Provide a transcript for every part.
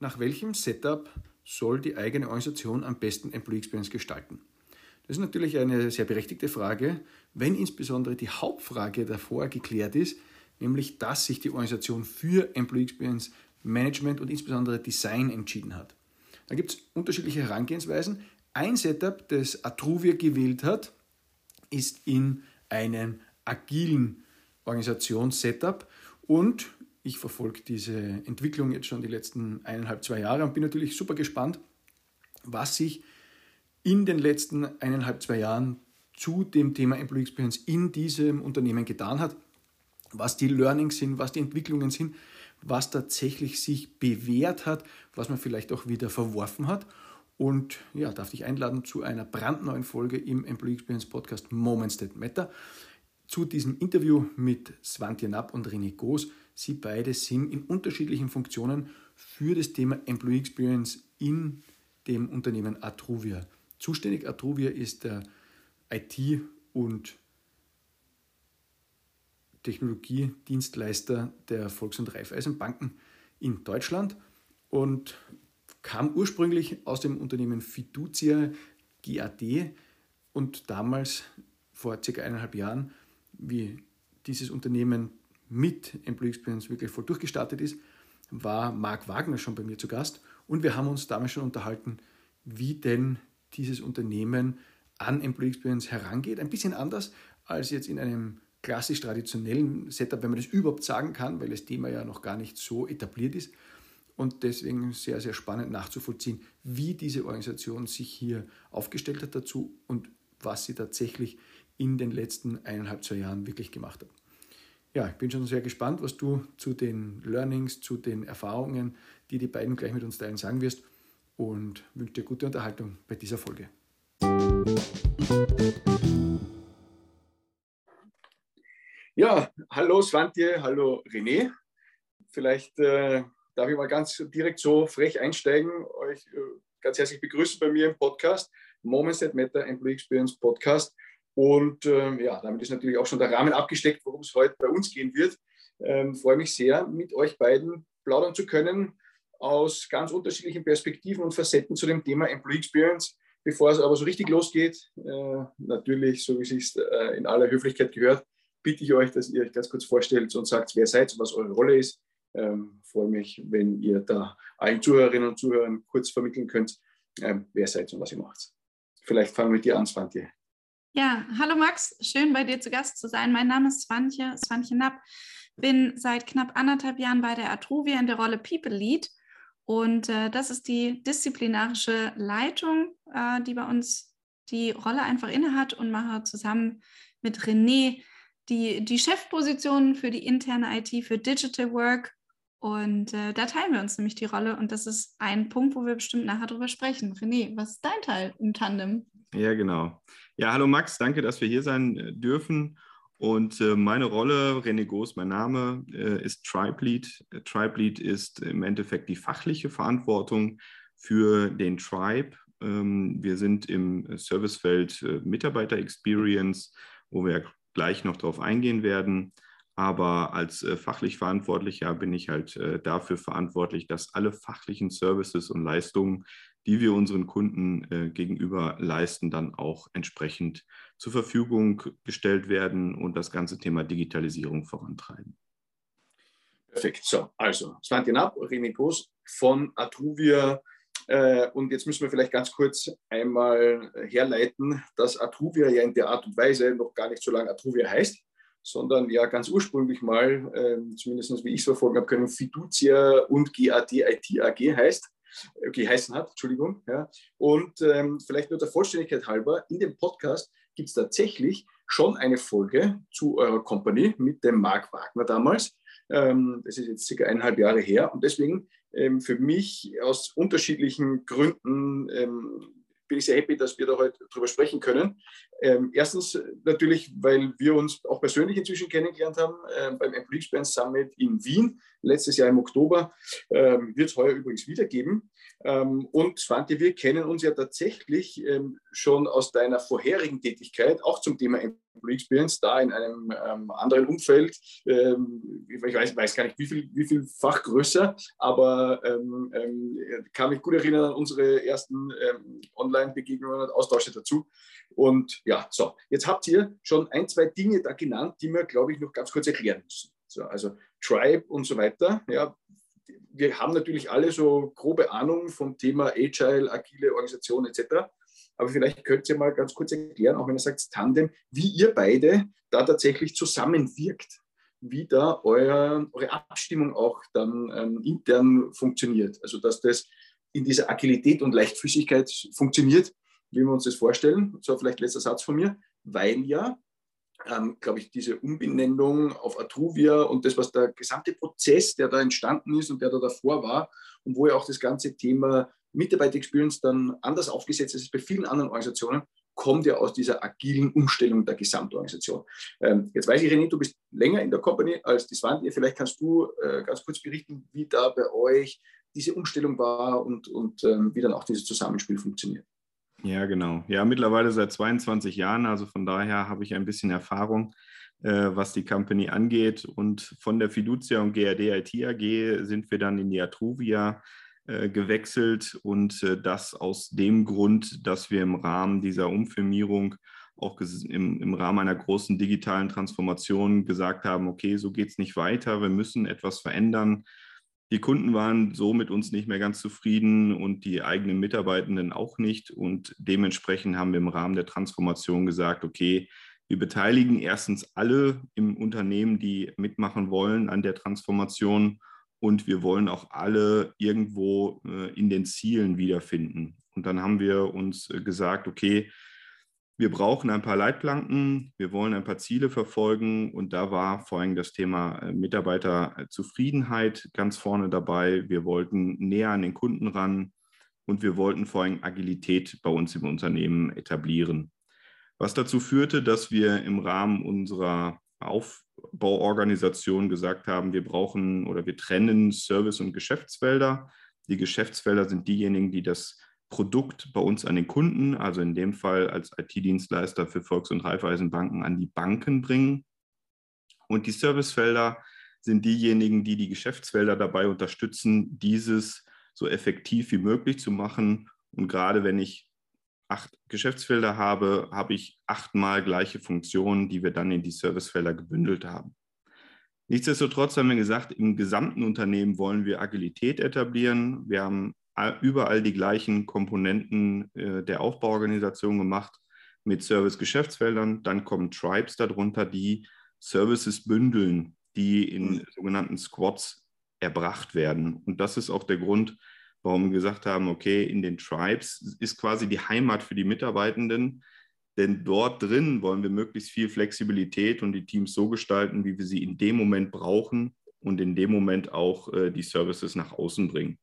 nach welchem Setup soll die eigene Organisation am besten Employee Experience gestalten? Das ist natürlich eine sehr berechtigte Frage, wenn insbesondere die Hauptfrage davor geklärt ist, nämlich dass sich die Organisation für Employee Experience Management und insbesondere Design entschieden hat. Da gibt es unterschiedliche Herangehensweisen. Ein Setup, das Atruvia gewählt hat, ist in einem agilen Organisationssetup und ich verfolge diese Entwicklung jetzt schon die letzten eineinhalb, zwei Jahre und bin natürlich super gespannt, was sich in den letzten eineinhalb, zwei Jahren zu dem Thema Employee Experience in diesem Unternehmen getan hat, was die Learnings sind, was die Entwicklungen sind, was tatsächlich sich bewährt hat, was man vielleicht auch wieder verworfen hat. Und ja, darf dich einladen zu einer brandneuen Folge im Employee Experience Podcast Moments That Matter. Zu diesem Interview mit Svante Napp und René Goos. Sie beide sind in unterschiedlichen Funktionen für das Thema Employee Experience in dem Unternehmen Atruvia zuständig. Atruvia ist der IT- und Technologiedienstleister der Volks- und Raiffeisenbanken in Deutschland und kam ursprünglich aus dem Unternehmen Fiducia GAD und damals vor circa eineinhalb Jahren, wie dieses Unternehmen mit Employee Experience wirklich voll durchgestartet ist, war Marc Wagner schon bei mir zu Gast und wir haben uns damals schon unterhalten, wie denn dieses Unternehmen an Employee Experience herangeht. Ein bisschen anders als jetzt in einem klassisch traditionellen Setup, wenn man das überhaupt sagen kann, weil das Thema ja noch gar nicht so etabliert ist. Und deswegen sehr, sehr spannend nachzuvollziehen, wie diese Organisation sich hier aufgestellt hat dazu und was sie tatsächlich in den letzten eineinhalb, zwei Jahren wirklich gemacht hat. Ja, ich bin schon sehr gespannt, was du zu den Learnings, zu den Erfahrungen, die die beiden gleich mit uns teilen, sagen wirst und wünsche dir gute Unterhaltung bei dieser Folge. Ja, hallo Svantje, hallo René. Vielleicht äh, darf ich mal ganz direkt so frech einsteigen, euch äh, ganz herzlich begrüßen bei mir im Podcast, Moments that Matter Employee Experience Podcast. Und äh, ja, damit ist natürlich auch schon der Rahmen abgesteckt, worum es heute bei uns gehen wird. Ähm, freue mich sehr, mit euch beiden plaudern zu können aus ganz unterschiedlichen Perspektiven und Facetten zu dem Thema Employee Experience. Bevor es aber so richtig losgeht, äh, natürlich, so wie es sich äh, in aller Höflichkeit gehört, bitte ich euch, dass ihr euch ganz kurz vorstellt und sagt, wer seid und was eure Rolle ist. Ähm, freue mich, wenn ihr da allen Zuhörerinnen und Zuhörern kurz vermitteln könnt, ähm, wer seid und was ihr macht. Vielleicht fangen wir mit dir an, Svantje. Ja, hallo Max, schön bei dir zu Gast zu sein. Mein Name ist Svantje, Svantje Napp, bin seit knapp anderthalb Jahren bei der Atruvia in der Rolle People Lead und äh, das ist die disziplinarische Leitung, äh, die bei uns die Rolle einfach innehat und mache zusammen mit René die, die Chefposition für die interne IT, für Digital Work. Und äh, da teilen wir uns nämlich die Rolle. Und das ist ein Punkt, wo wir bestimmt nachher drüber sprechen. René, was ist dein Teil im Tandem? Ja, genau. Ja, hallo Max, danke, dass wir hier sein äh, dürfen. Und äh, meine Rolle, René Goos, mein Name, äh, ist Tribe Lead. Tribe Lead ist im Endeffekt die fachliche Verantwortung für den Tribe. Ähm, wir sind im Servicefeld Mitarbeiter Experience, wo wir gleich noch darauf eingehen werden. Aber als fachlich Verantwortlicher bin ich halt dafür verantwortlich, dass alle fachlichen Services und Leistungen, die wir unseren Kunden äh, gegenüber leisten, dann auch entsprechend zur Verfügung gestellt werden und das ganze Thema Digitalisierung vorantreiben. Perfekt. So, also Svante Napp, René Groß von Atruvia äh, und jetzt müssen wir vielleicht ganz kurz einmal herleiten, dass Atruvia ja in der Art und Weise noch gar nicht so lange Atruvia heißt, sondern ja ganz ursprünglich mal, äh, zumindest wie ich es verfolgen habe können, Fiducia und GAD IT AG heißt, geheißen hat, Entschuldigung. Ja. Und ähm, vielleicht nur der Vollständigkeit halber, in dem Podcast gibt es tatsächlich schon eine Folge zu eurer Company mit dem Marc Wagner damals. Ähm, das ist jetzt circa eineinhalb Jahre her. Und deswegen ähm, für mich aus unterschiedlichen Gründen ähm, bin ich sehr happy, dass wir da heute drüber sprechen können. Ähm, erstens natürlich, weil wir uns auch persönlich inzwischen kennengelernt haben äh, beim Employee Experience Summit in Wien, letztes Jahr im Oktober, ähm, wird es heuer übrigens wieder geben. Ähm, und Svante, wir kennen uns ja tatsächlich ähm, schon aus deiner vorherigen Tätigkeit, auch zum Thema Employee Experience, da in einem ähm, anderen Umfeld. Ähm, ich weiß, weiß, gar nicht, wie viel, wie viel Fach größer, aber kann mich gut erinnern an unsere ersten Online-Begegnungen und Austausche dazu. Und ja, so, jetzt habt ihr schon ein, zwei Dinge da genannt, die wir, glaube ich, noch ganz kurz erklären müssen. So, also Tribe und so weiter. Ja, wir haben natürlich alle so grobe Ahnung vom Thema Agile, agile Organisation etc. Aber vielleicht könnt ihr mal ganz kurz erklären, auch wenn ihr sagt Tandem, wie ihr beide da tatsächlich zusammenwirkt, wie da euer, eure Abstimmung auch dann ähm, intern funktioniert. Also dass das in dieser Agilität und Leichtfüßigkeit funktioniert, wie wir uns das vorstellen. So vielleicht letzter Satz von mir, weil ja, ähm, glaube ich, diese Umbenennung auf Atruvia und das, was der gesamte Prozess, der da entstanden ist und der da davor war und wo ja auch das ganze Thema Mitarbeiter-Experience dann anders aufgesetzt ist als bei vielen anderen Organisationen, kommt ja aus dieser agilen Umstellung der Gesamtorganisation. Ähm, jetzt weiß ich, René, du bist länger in der Company als die Swandi. Vielleicht kannst du äh, ganz kurz berichten, wie da bei euch diese Umstellung war und, und ähm, wie dann auch dieses Zusammenspiel funktioniert. Ja, genau. Ja, mittlerweile seit 22 Jahren, also von daher habe ich ein bisschen Erfahrung, äh, was die Company angeht. Und von der Fiducia und GRD IT AG sind wir dann in die Atruvia äh, gewechselt und äh, das aus dem Grund, dass wir im Rahmen dieser Umfirmierung auch im, im Rahmen einer großen digitalen Transformation gesagt haben, okay, so geht es nicht weiter, wir müssen etwas verändern die Kunden waren so mit uns nicht mehr ganz zufrieden und die eigenen Mitarbeitenden auch nicht. Und dementsprechend haben wir im Rahmen der Transformation gesagt, okay, wir beteiligen erstens alle im Unternehmen, die mitmachen wollen an der Transformation. Und wir wollen auch alle irgendwo äh, in den Zielen wiederfinden. Und dann haben wir uns äh, gesagt, okay, wir brauchen ein paar Leitplanken, wir wollen ein paar Ziele verfolgen und da war vor allem das Thema äh, Mitarbeiterzufriedenheit ganz vorne dabei. Wir wollten näher an den Kunden ran und wir wollten vor allem Agilität bei uns im Unternehmen etablieren. Was dazu führte, dass wir im Rahmen unserer Aufbauorganisation gesagt haben, wir brauchen oder wir trennen Service- und Geschäftsfelder. Die Geschäftsfelder sind diejenigen, die das Produkt bei uns an den Kunden, also in dem Fall als IT-Dienstleister für Volks- und Raiffeisenbanken an die Banken bringen. Und die Servicefelder sind diejenigen, die die Geschäftsfelder dabei unterstützen, dieses so effektiv wie möglich zu machen. Und gerade wenn ich acht Geschäftsfelder habe, habe ich achtmal gleiche Funktionen, die wir dann in die Servicefelder gebündelt haben. Nichtsdestotrotz haben wir gesagt, im gesamten Unternehmen wollen wir Agilität etablieren. Wir haben überall die gleichen Komponenten äh, der Aufbauorganisation gemacht mit Service-Geschäftsfeldern. Dann kommen Tribes darunter, die Services bündeln, die in mhm. sogenannten Squads erbracht werden. Und das ist auch der Grund, warum wir gesagt haben, okay, in den Tribes ist quasi die Heimat für die Mitarbeitenden, denn dort drin wollen wir möglichst viel Flexibilität und die Teams so gestalten, wie wir sie in dem Moment brauchen und in dem Moment auch äh, die Services nach außen bringen.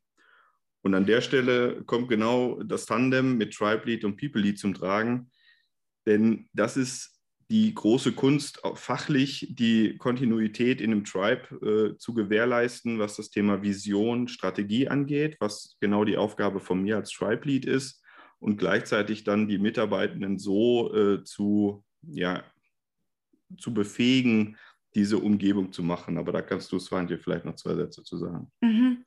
Und an der Stelle kommt genau das Tandem mit Tribe Lead und People Lead zum Tragen, denn das ist die große Kunst, fachlich die Kontinuität in einem Tribe äh, zu gewährleisten, was das Thema Vision, Strategie angeht, was genau die Aufgabe von mir als Tribe Lead ist. Und gleichzeitig dann die Mitarbeitenden so äh, zu, ja, zu befähigen, diese Umgebung zu machen. Aber da kannst du, Svante, vielleicht noch zwei Sätze zu sagen. Mhm.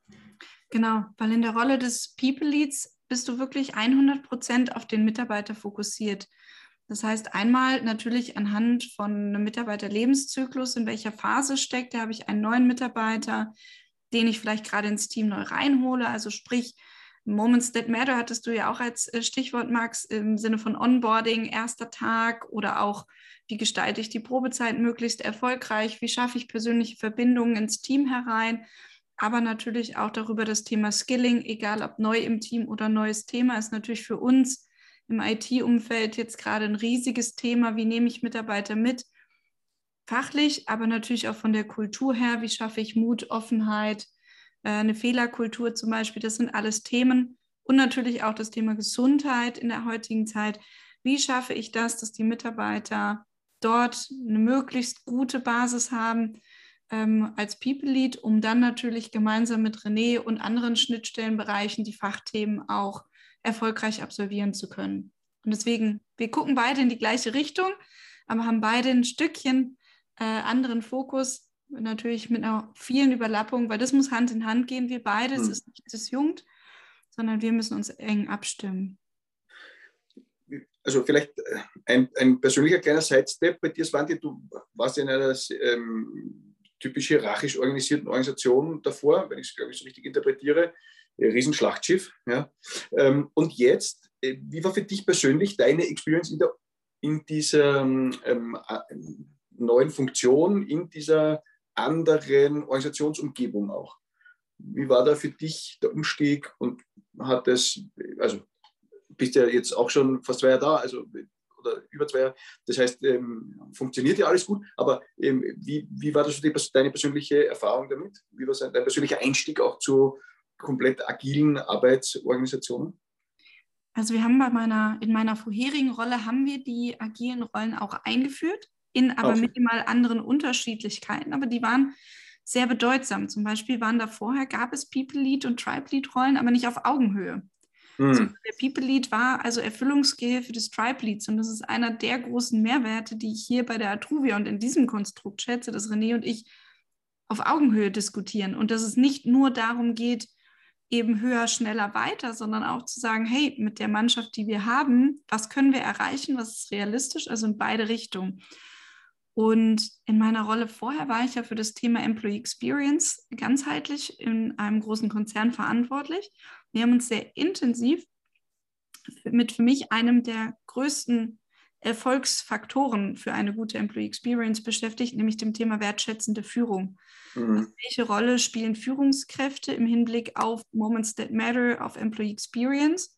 Genau, weil in der Rolle des People Leads bist du wirklich 100 Prozent auf den Mitarbeiter fokussiert. Das heißt, einmal natürlich anhand von einem Mitarbeiterlebenszyklus, in welcher Phase steckt, da habe ich einen neuen Mitarbeiter, den ich vielleicht gerade ins Team neu reinhole. Also sprich, Moments that matter hattest du ja auch als äh, Stichwort, Max, im Sinne von Onboarding, erster Tag oder auch, wie gestalte ich die Probezeit möglichst erfolgreich, wie schaffe ich persönliche Verbindungen ins Team herein aber natürlich auch darüber das Thema Skilling, egal ob neu im Team oder neues Thema, ist natürlich für uns im IT-Umfeld jetzt gerade ein riesiges Thema. Wie nehme ich Mitarbeiter mit? Fachlich, aber natürlich auch von der Kultur her. Wie schaffe ich Mut, Offenheit, eine Fehlerkultur zum Beispiel? Das sind alles Themen. Und natürlich auch das Thema Gesundheit in der heutigen Zeit. wie schaffe ich das, dass die Mitarbeiter dort eine möglichst gute Basis haben ähm, als People Lead, um dann natürlich gemeinsam mit René und anderen Schnittstellenbereichen die Fachthemen auch erfolgreich absolvieren zu können. Und deswegen, wir gucken beide in die gleiche Richtung, aber haben beide ein Stückchen äh, anderen Fokus, natürlich mit einer vielen Überlappung, weil das muss Hand in Hand gehen. Wir beide, hm. es ist nicht disjunkt, sondern wir müssen uns eng abstimmen. Also vielleicht äh, ein, ein persönlicher kleiner Sidestep bei dir, Svante, du warst in einer ähm, typisch hierarchisch organisierten Organisation davor, wenn ich es, glaube ich, so richtig interpretiere, Riesenschlachtschiff. Ja. Ähm, und jetzt, äh, wie war für dich persönlich deine Experience in, der, in dieser ähm, äh, neuen Funktion, in dieser anderen Organisationsumgebung auch? Wie war da für dich der Umstieg und hat es, also bist ja jetzt auch schon fast zwei Jahre da, also oder über zwei Jahre. Das heißt, ähm, funktioniert ja alles gut, aber ähm, wie, wie war das die, deine persönliche Erfahrung damit? Wie war dein persönlicher Einstieg auch zu komplett agilen Arbeitsorganisationen? Also wir haben bei meiner, in meiner vorherigen Rolle haben wir die agilen Rollen auch eingeführt, in aber okay. minimal anderen Unterschiedlichkeiten, aber die waren sehr bedeutsam. Zum Beispiel waren da vorher, gab es People Lead und Tribe Lead Rollen, aber nicht auf Augenhöhe. Mhm. Der People Lead war also Erfüllungsgehilfe des Tribe Leads und das ist einer der großen Mehrwerte, die ich hier bei der Atruvia und in diesem Konstrukt schätze, dass René und ich auf Augenhöhe diskutieren und dass es nicht nur darum geht, eben höher, schneller, weiter, sondern auch zu sagen, hey, mit der Mannschaft, die wir haben, was können wir erreichen, was ist realistisch, also in beide Richtungen. Und in meiner Rolle vorher war ich ja für das Thema Employee Experience ganzheitlich in einem großen Konzern verantwortlich. Wir haben uns sehr intensiv mit für mich einem der größten Erfolgsfaktoren für eine gute Employee Experience beschäftigt, nämlich dem Thema wertschätzende Führung. Mhm. Also welche Rolle spielen Führungskräfte im Hinblick auf Moments that Matter, auf Employee Experience?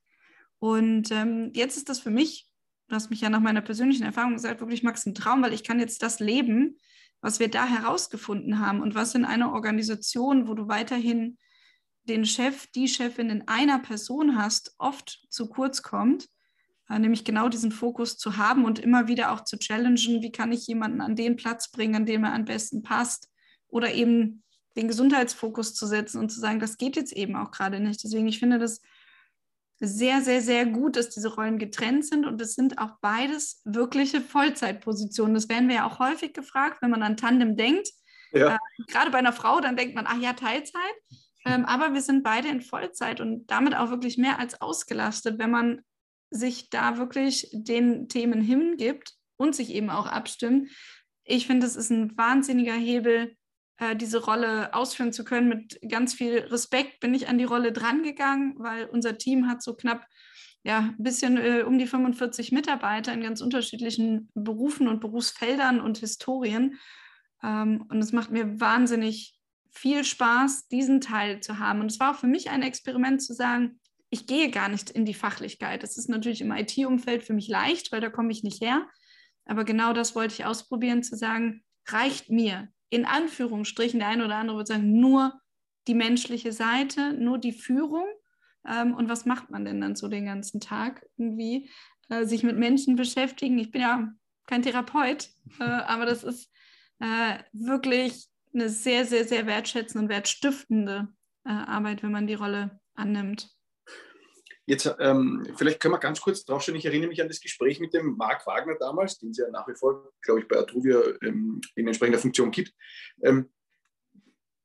Und ähm, jetzt ist das für mich du hast mich ja nach meiner persönlichen Erfahrung gesagt, wirklich Max ein Traum, weil ich kann jetzt das leben, was wir da herausgefunden haben und was in einer Organisation, wo du weiterhin den Chef, die Chefin in einer Person hast, oft zu kurz kommt, äh, nämlich genau diesen Fokus zu haben und immer wieder auch zu challengen, wie kann ich jemanden an den Platz bringen, an dem er am besten passt oder eben den Gesundheitsfokus zu setzen und zu sagen, das geht jetzt eben auch gerade nicht. Deswegen, ich finde das sehr, sehr, sehr gut, dass diese Rollen getrennt sind und es sind auch beides wirkliche Vollzeitpositionen. Das werden wir ja auch häufig gefragt, wenn man an Tandem denkt. Ja. Äh, gerade bei einer Frau, dann denkt man, ach ja, Teilzeit. Ähm, aber wir sind beide in Vollzeit und damit auch wirklich mehr als ausgelastet, wenn man sich da wirklich den Themen hingibt und sich eben auch abstimmt. Ich finde, das ist ein wahnsinniger Hebel, äh, diese Rolle ausführen zu können. Mit ganz viel Respekt bin ich an die Rolle drangegangen, weil unser Team hat so knapp ja, ein bisschen äh, um die 45 Mitarbeiter in ganz unterschiedlichen Berufen und Berufsfeldern und Historien. Ähm, und es macht mir wahnsinnig viel Spaß, diesen Teil zu haben. Und es war auch für mich ein Experiment zu sagen, ich gehe gar nicht in die Fachlichkeit. Das ist natürlich im IT-Umfeld für mich leicht, weil da komme ich nicht her. Aber genau das wollte ich ausprobieren, zu sagen, reicht mir in Anführungsstrichen, der eine oder andere würde sagen, nur die menschliche Seite, nur die Führung. Ähm, und was macht man denn dann so den ganzen Tag irgendwie? Äh, sich mit Menschen beschäftigen. Ich bin ja kein Therapeut, äh, aber das ist äh, wirklich eine sehr, sehr, sehr wertschätzende und wertstiftende äh, Arbeit, wenn man die Rolle annimmt. Jetzt, ähm, vielleicht können wir ganz kurz draufstehen. Ich erinnere mich an das Gespräch mit dem Marc Wagner damals, den es ja nach wie vor, glaube ich, bei Atruvia ähm, in entsprechender Funktion gibt, ähm,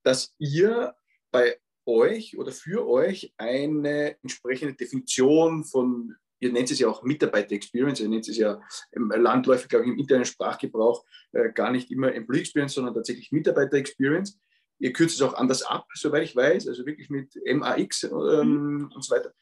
dass ihr bei euch oder für euch eine entsprechende Definition von, ihr nennt es ja auch Mitarbeiter-Experience, ihr nennt es ja ähm, landläufig, glaube ich, im internen Sprachgebrauch äh, gar nicht immer Employee Experience, sondern tatsächlich Mitarbeiter-Experience. Ihr kürzt es auch anders ab, soweit ich weiß, also wirklich mit MAX ähm, mhm. und so weiter.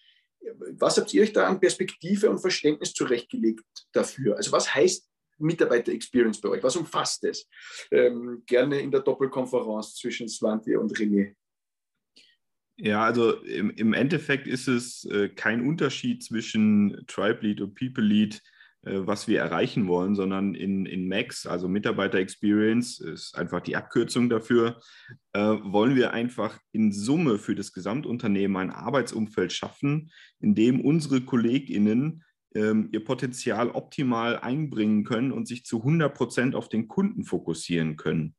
Was habt ihr euch da an Perspektive und Verständnis zurechtgelegt dafür? Also was heißt Mitarbeiter-Experience bei euch? Was umfasst es? Ähm, gerne in der Doppelkonferenz zwischen Svante und René. Ja, also im, im Endeffekt ist es äh, kein Unterschied zwischen Tribe Lead und People Lead was wir erreichen wollen, sondern in, in Max, also Mitarbeiter Experience, ist einfach die Abkürzung dafür, äh, wollen wir einfach in Summe für das Gesamtunternehmen ein Arbeitsumfeld schaffen, in dem unsere KollegInnen ähm, ihr Potenzial optimal einbringen können und sich zu 100 Prozent auf den Kunden fokussieren können.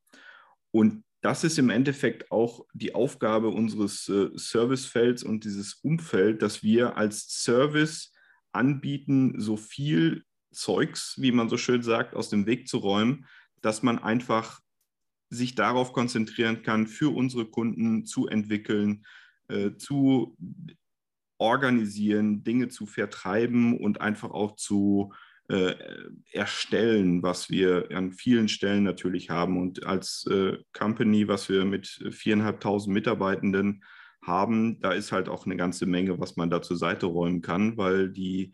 Und das ist im Endeffekt auch die Aufgabe unseres äh, Servicefelds und dieses Umfeld, dass wir als Service anbieten, so viel Zeugs, wie man so schön sagt, aus dem Weg zu räumen, dass man einfach sich darauf konzentrieren kann, für unsere Kunden zu entwickeln, äh, zu organisieren, Dinge zu vertreiben und einfach auch zu äh, erstellen, was wir an vielen Stellen natürlich haben. Und als äh, Company, was wir mit viereinhalbtausend Mitarbeitenden haben, da ist halt auch eine ganze Menge, was man da zur Seite räumen kann, weil die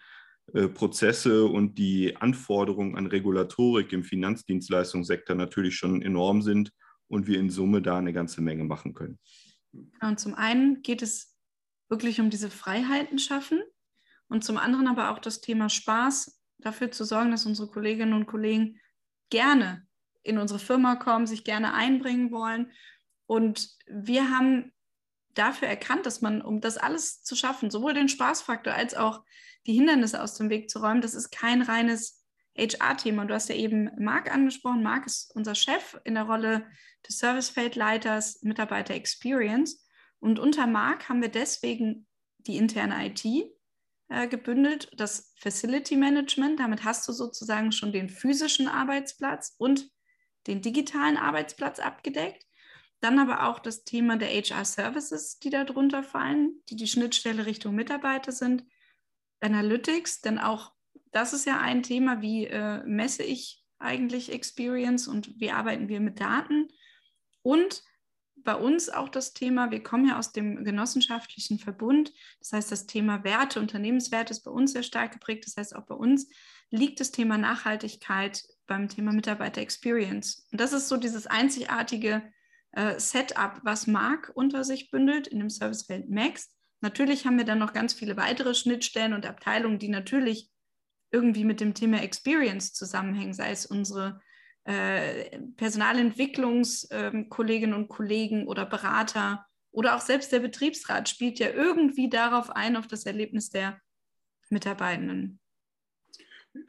Prozesse und die Anforderungen an Regulatorik im Finanzdienstleistungssektor natürlich schon enorm sind und wir in Summe da eine ganze Menge machen können. Und zum einen geht es wirklich um diese Freiheiten schaffen und zum anderen aber auch das Thema Spaß, dafür zu sorgen, dass unsere Kolleginnen und Kollegen gerne in unsere Firma kommen, sich gerne einbringen wollen. Und wir haben dafür erkannt, dass man, um das alles zu schaffen, sowohl den Spaßfaktor als auch die Hindernisse aus dem Weg zu räumen, das ist kein reines HR-Thema. Du hast ja eben Marc angesprochen. Marc ist unser Chef in der Rolle des Servicefeldleiters Mitarbeiter Experience. Und unter Marc haben wir deswegen die interne IT äh, gebündelt, das Facility Management. Damit hast du sozusagen schon den physischen Arbeitsplatz und den digitalen Arbeitsplatz abgedeckt. Dann aber auch das Thema der HR Services, die darunter fallen, die die Schnittstelle Richtung Mitarbeiter sind. Analytics, denn auch das ist ja ein Thema, wie äh, messe ich eigentlich Experience und wie arbeiten wir mit Daten. Und bei uns auch das Thema, wir kommen ja aus dem genossenschaftlichen Verbund, das heißt, das Thema Werte, Unternehmenswerte ist bei uns sehr stark geprägt. Das heißt, auch bei uns liegt das Thema Nachhaltigkeit beim Thema Mitarbeiter Experience. Und das ist so dieses einzigartige äh, Setup, was Marc unter sich bündelt in dem Servicefeld Max. Natürlich haben wir dann noch ganz viele weitere Schnittstellen und Abteilungen, die natürlich irgendwie mit dem Thema Experience zusammenhängen, sei es unsere äh, Personalentwicklungskolleginnen ähm, und Kollegen oder Berater oder auch selbst der Betriebsrat spielt ja irgendwie darauf ein, auf das Erlebnis der Mitarbeitenden.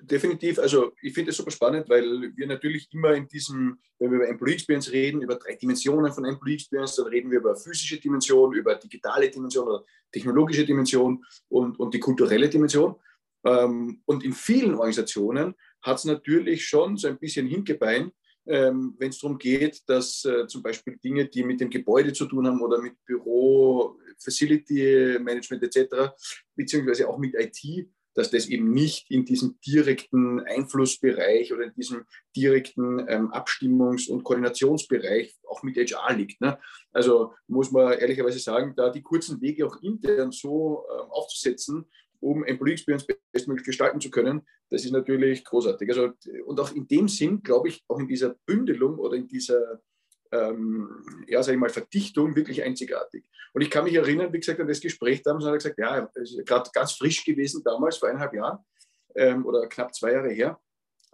Definitiv, also ich finde es super spannend, weil wir natürlich immer in diesem, wenn wir über Employee Experience reden, über drei Dimensionen von Employee Experience, dann reden wir über physische Dimension, über digitale Dimension oder technologische Dimension und, und die kulturelle Dimension. Ähm, und in vielen Organisationen hat es natürlich schon so ein bisschen Hinkebein, ähm, wenn es darum geht, dass äh, zum Beispiel Dinge, die mit dem Gebäude zu tun haben oder mit Büro, Facility Management etc., beziehungsweise auch mit IT, dass das eben nicht in diesem direkten Einflussbereich oder in diesem direkten ähm, Abstimmungs- und Koordinationsbereich auch mit HR liegt. Ne? Also muss man ehrlicherweise sagen, da die kurzen Wege auch intern so ähm, aufzusetzen, um Employee Experience bestmöglich gestalten zu können. Das ist natürlich großartig. Also, und auch in dem Sinn, glaube ich, auch in dieser Bündelung oder in dieser ähm, ja, sage ich mal, Verdichtung wirklich einzigartig. Und ich kann mich erinnern, wie gesagt, an das Gespräch damals, hat er gesagt, ja, es ist gerade ganz frisch gewesen damals, vor eineinhalb Jahren ähm, oder knapp zwei Jahre her.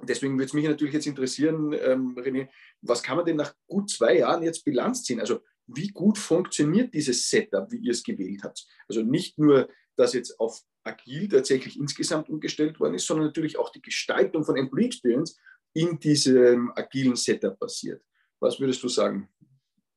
Deswegen würde es mich natürlich jetzt interessieren, ähm, René, was kann man denn nach gut zwei Jahren jetzt Bilanz ziehen? Also wie gut funktioniert dieses Setup, wie ihr es gewählt habt? Also nicht nur, dass jetzt auf agil tatsächlich insgesamt umgestellt worden ist, sondern natürlich auch die Gestaltung von Employee Experience in diesem agilen Setup passiert. Was würdest du sagen?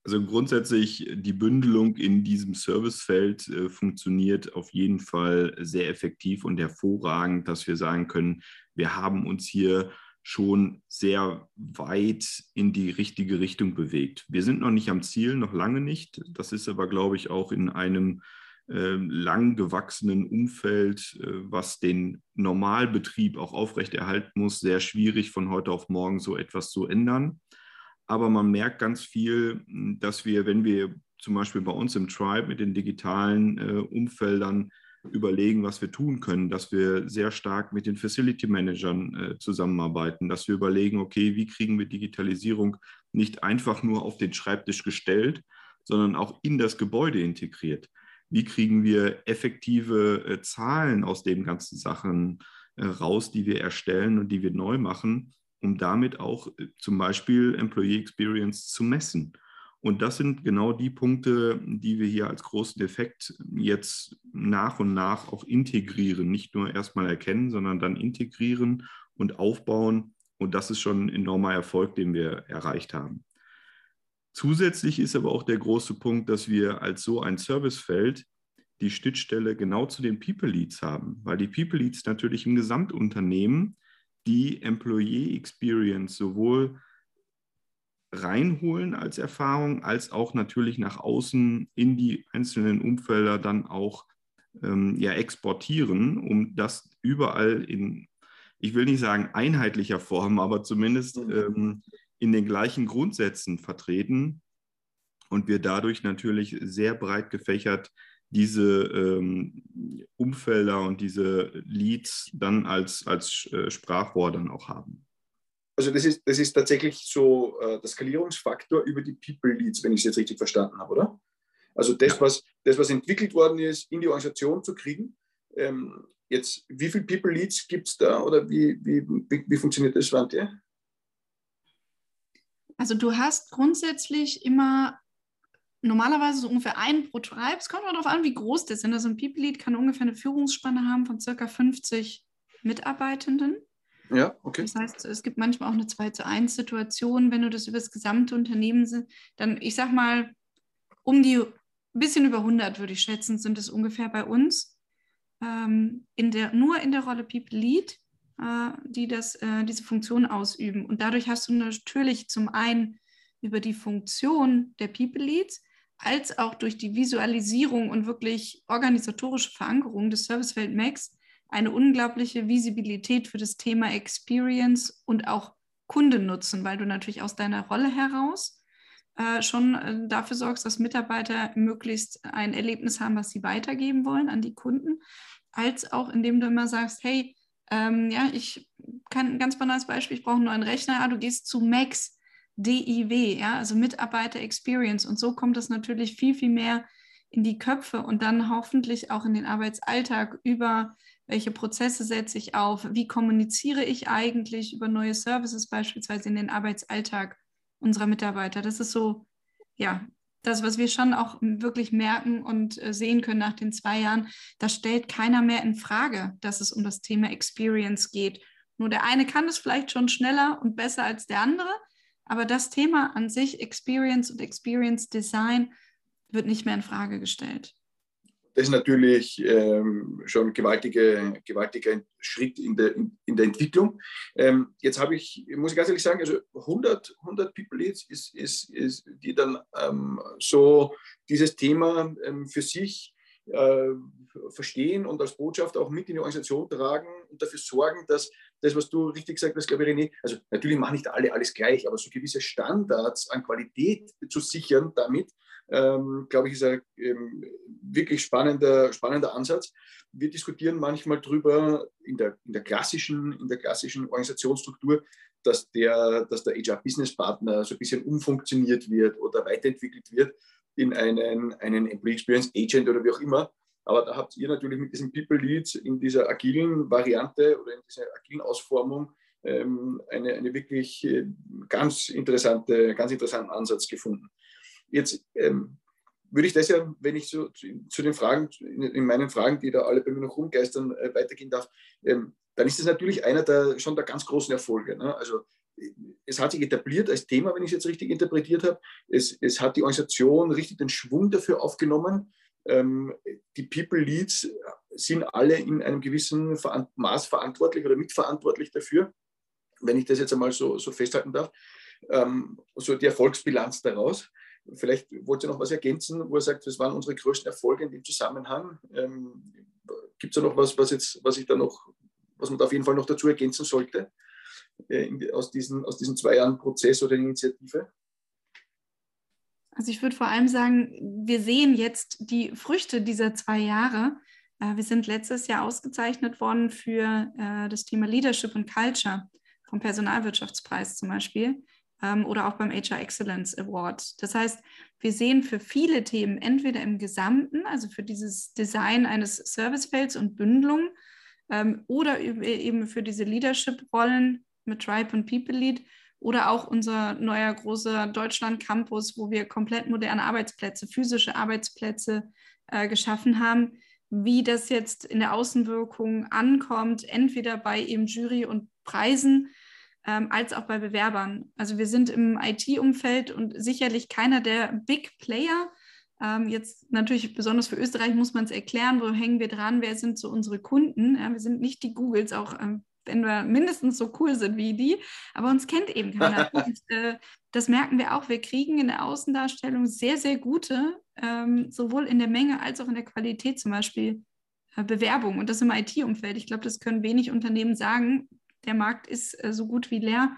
Also grundsätzlich die Bündelung in diesem Servicefeld äh, funktioniert auf jeden Fall sehr effektiv und hervorragend, dass wir sagen können, wir haben uns hier schon sehr weit in die richtige Richtung bewegt. Wir sind noch nicht am Ziel, noch lange nicht. Das ist aber, glaube ich, auch in einem ähm, lang gewachsenen Umfeld, äh, was den Normalbetrieb auch aufrechterhalten muss, sehr schwierig von heute auf morgen so etwas zu ändern. Aber man merkt ganz viel, hm, dass wir, wenn wir zum Beispiel bei uns im Tribe mit den digitalen äh, Umfeldern überlegen, was wir tun können, dass wir sehr stark mit den Facility Managern äh, zusammenarbeiten, dass wir überlegen, okay, wie kriegen wir Digitalisierung nicht einfach nur auf den Schreibtisch gestellt, sondern auch in das Gebäude integriert. Wie kriegen wir effektive äh, Zahlen aus den ganzen Sachen äh, raus, die wir erstellen und die wir neu machen, um damit auch äh, zum Beispiel Employee Experience zu messen. Und das sind genau die Punkte, die wir hier als großen Effekt jetzt nach und nach auch integrieren. Nicht nur erstmal erkennen, sondern dann integrieren und aufbauen. Und das ist schon ein enormer Erfolg, den wir erreicht haben. Zusätzlich ist aber auch der große Punkt, dass wir als so ein Servicefeld die Schnittstelle genau zu den People Leads haben, weil die People Leads natürlich im Gesamtunternehmen die Employee Experience sowohl reinholen als Erfahrung, als auch natürlich nach außen in die einzelnen Umfelder dann auch ähm, ja, exportieren, um das überall in, ich will nicht sagen einheitlicher Form, aber zumindest mhm. ähm, in den gleichen Grundsätzen vertreten und wir dadurch natürlich sehr breit gefächert diese ähm, Umfelder und diese Leads dann als, als äh, Sprachrohr dann auch haben. Also das ist, das ist tatsächlich so äh, der Skalierungsfaktor über die People Leads, wenn ich es jetzt richtig verstanden habe, oder? Also das, ja. was, das, was entwickelt worden ist, in die Organisation zu kriegen. Ähm, jetzt, wie viele People Leads gibt es da oder wie, wie, wie, wie funktioniert das, Svante? Also du hast grundsätzlich immer normalerweise so ungefähr einen pro Tribe. Es kommt mal darauf an, wie groß das sind. Also ein People Lead kann ungefähr eine Führungsspanne haben von circa 50 Mitarbeitenden. Ja, okay. Das heißt, es gibt manchmal auch eine 2 zu 1 Situation, wenn du das über das gesamte Unternehmen sind, dann, ich sag mal, um die ein bisschen über 100 würde ich schätzen, sind es ungefähr bei uns. Ähm, in der, nur in der Rolle People Lead, äh, die das, äh, diese Funktion ausüben. Und dadurch hast du natürlich zum einen über die Funktion der People Leads als auch durch die Visualisierung und wirklich organisatorische Verankerung des Servicefeld Max eine unglaubliche Visibilität für das Thema Experience und auch Kundennutzen, weil du natürlich aus deiner Rolle heraus äh, schon äh, dafür sorgst, dass Mitarbeiter möglichst ein Erlebnis haben, was sie weitergeben wollen an die Kunden, als auch indem du immer sagst, hey, ähm, ja, ich kann ein ganz banales Beispiel, ich brauche einen neuen Rechner, ah, du gehst zu Max, DIW, ja, also Mitarbeiter Experience. Und so kommt es natürlich viel, viel mehr in die Köpfe und dann hoffentlich auch in den Arbeitsalltag über welche Prozesse setze ich auf, wie kommuniziere ich eigentlich über neue Services beispielsweise in den Arbeitsalltag unserer Mitarbeiter. Das ist so, ja, das, was wir schon auch wirklich merken und äh, sehen können nach den zwei Jahren, da stellt keiner mehr in Frage, dass es um das Thema Experience geht. Nur der eine kann es vielleicht schon schneller und besser als der andere, aber das Thema an sich, Experience und Experience Design, wird nicht mehr in Frage gestellt. Das ist natürlich ähm, schon ein gewaltiger, gewaltiger Schritt in der, in, in der Entwicklung. Ähm, jetzt habe ich, muss ich ganz ehrlich sagen, also 100, 100 People Leads, ist, ist, ist, die dann ähm, so dieses Thema ähm, für sich äh, verstehen und als Botschaft auch mit in die Organisation tragen und dafür sorgen, dass das, was du richtig gesagt hast, glaube ich, René, also natürlich machen nicht alle alles gleich, aber so gewisse Standards an Qualität zu sichern damit, ähm, glaube ich, ist ein ähm, wirklich spannender, spannender Ansatz. Wir diskutieren manchmal darüber in der, in der, klassischen, in der klassischen Organisationsstruktur, dass der, dass der HR-Business-Partner so ein bisschen umfunktioniert wird oder weiterentwickelt wird in einen, einen Employee Experience Agent oder wie auch immer. Aber da habt ihr natürlich mit diesem People Leads in dieser agilen Variante oder in dieser agilen Ausformung ähm, eine, eine wirklich äh, ganz interessante, ganz interessanten Ansatz gefunden. Jetzt ähm, würde ich das ja, wenn ich so zu, zu den Fragen, in, in, meinen Fragen, die da alle bei mir noch rumgeistern, äh, weitergehen darf, ähm, dann ist das natürlich einer der schon der ganz großen Erfolge. Ne? Also es hat sich etabliert als Thema, wenn ich es jetzt richtig interpretiert habe. Es, es hat die Organisation richtig den Schwung dafür aufgenommen die People Leads sind alle in einem gewissen Maß verantwortlich oder mitverantwortlich dafür, wenn ich das jetzt einmal so, so festhalten darf. Ähm, so die Erfolgsbilanz daraus. Vielleicht wollt ihr noch was ergänzen, wo er sagt, das waren unsere größten Erfolge in dem Zusammenhang. Ähm, Gibt es da noch was, was, jetzt, was ich da noch, was man da auf jeden Fall noch dazu ergänzen sollte äh, in, aus, diesen, aus diesen zwei Jahren Prozess oder Initiative? Also ich würde vor allem sagen, wir sehen jetzt die Früchte dieser zwei Jahre. Äh, wir sind letztes Jahr ausgezeichnet worden für äh, das Thema Leadership und Culture vom Personalwirtschaftspreis zum Beispiel ähm, oder auch beim HR Excellence Award. Das heißt, wir sehen für viele Themen entweder im Gesamten, also für dieses Design eines Servicefelds und Bündelung ähm, oder eben für diese Leadership-Rollen mit Tribe und People Lead, oder auch unser neuer großer Deutschland-Campus, wo wir komplett moderne Arbeitsplätze, physische Arbeitsplätze äh, geschaffen haben. Wie das jetzt in der Außenwirkung ankommt, entweder bei eben Jury und Preisen ähm, als auch bei Bewerbern. Also wir sind im IT-Umfeld und sicherlich keiner der Big Player. Ähm, jetzt natürlich besonders für Österreich muss man es erklären, wo hängen wir dran, wer sind so unsere Kunden. Ja, wir sind nicht die Googles, auch ähm, wenn wir mindestens so cool sind wie die, aber uns kennt eben keiner. und, äh, das merken wir auch. Wir kriegen in der Außendarstellung sehr, sehr gute, ähm, sowohl in der Menge als auch in der Qualität zum Beispiel, äh, Bewerbungen. Und das im IT-Umfeld. Ich glaube, das können wenig Unternehmen sagen der Markt ist äh, so gut wie leer.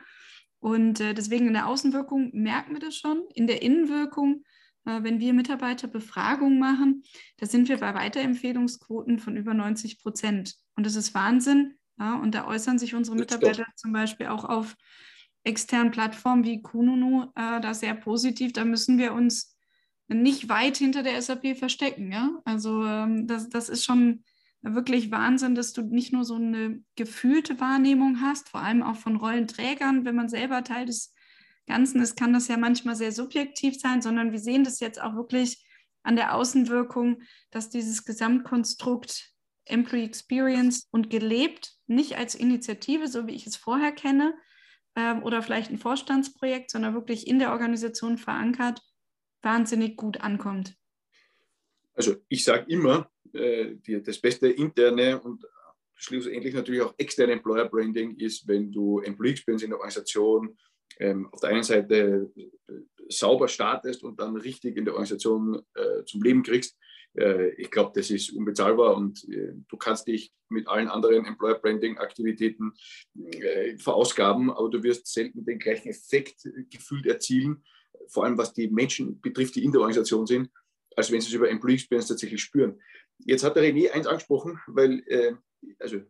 Und äh, deswegen in der Außenwirkung merken wir das schon. In der Innenwirkung, äh, wenn wir Mitarbeiterbefragungen machen, da sind wir bei Weiterempfehlungsquoten von über 90 Prozent. Und das ist Wahnsinn. Ja? Und da äußern sich unsere Mitarbeiter zum Beispiel auch auf externen Plattformen wie Kununu äh, da sehr positiv. Da müssen wir uns nicht weit hinter der SAP verstecken. Ja? Also ähm, das, das ist schon wirklich Wahnsinn, dass du nicht nur so eine gefühlte Wahrnehmung hast, vor allem auch von Rollenträgern, wenn man selber Teil des Ganzen ist, kann das ja manchmal sehr subjektiv sein, sondern wir sehen das jetzt auch wirklich an der Außenwirkung, dass dieses Gesamtkonstrukt Employee Experience und gelebt, nicht als Initiative, so wie ich es vorher kenne, ähm, oder vielleicht ein Vorstandsprojekt, sondern wirklich in der Organisation verankert, wahnsinnig gut ankommt. Also ich sage immer, äh, die, das beste interne und schlussendlich natürlich auch externe Employer Branding ist, wenn du Employee Experience in der Organisation ähm, auf der einen Seite äh, sauber startest und dann richtig in der Organisation äh, zum Leben kriegst. Äh, ich glaube, das ist unbezahlbar und äh, du kannst dich mit allen anderen Employer Branding Aktivitäten äh, verausgaben, aber du wirst selten den gleichen Effekt gefühlt erzielen, vor allem was die Menschen betrifft, die in der Organisation sind, als wenn sie es über Employee Experience tatsächlich spüren. Jetzt hat der René eins angesprochen, weil, also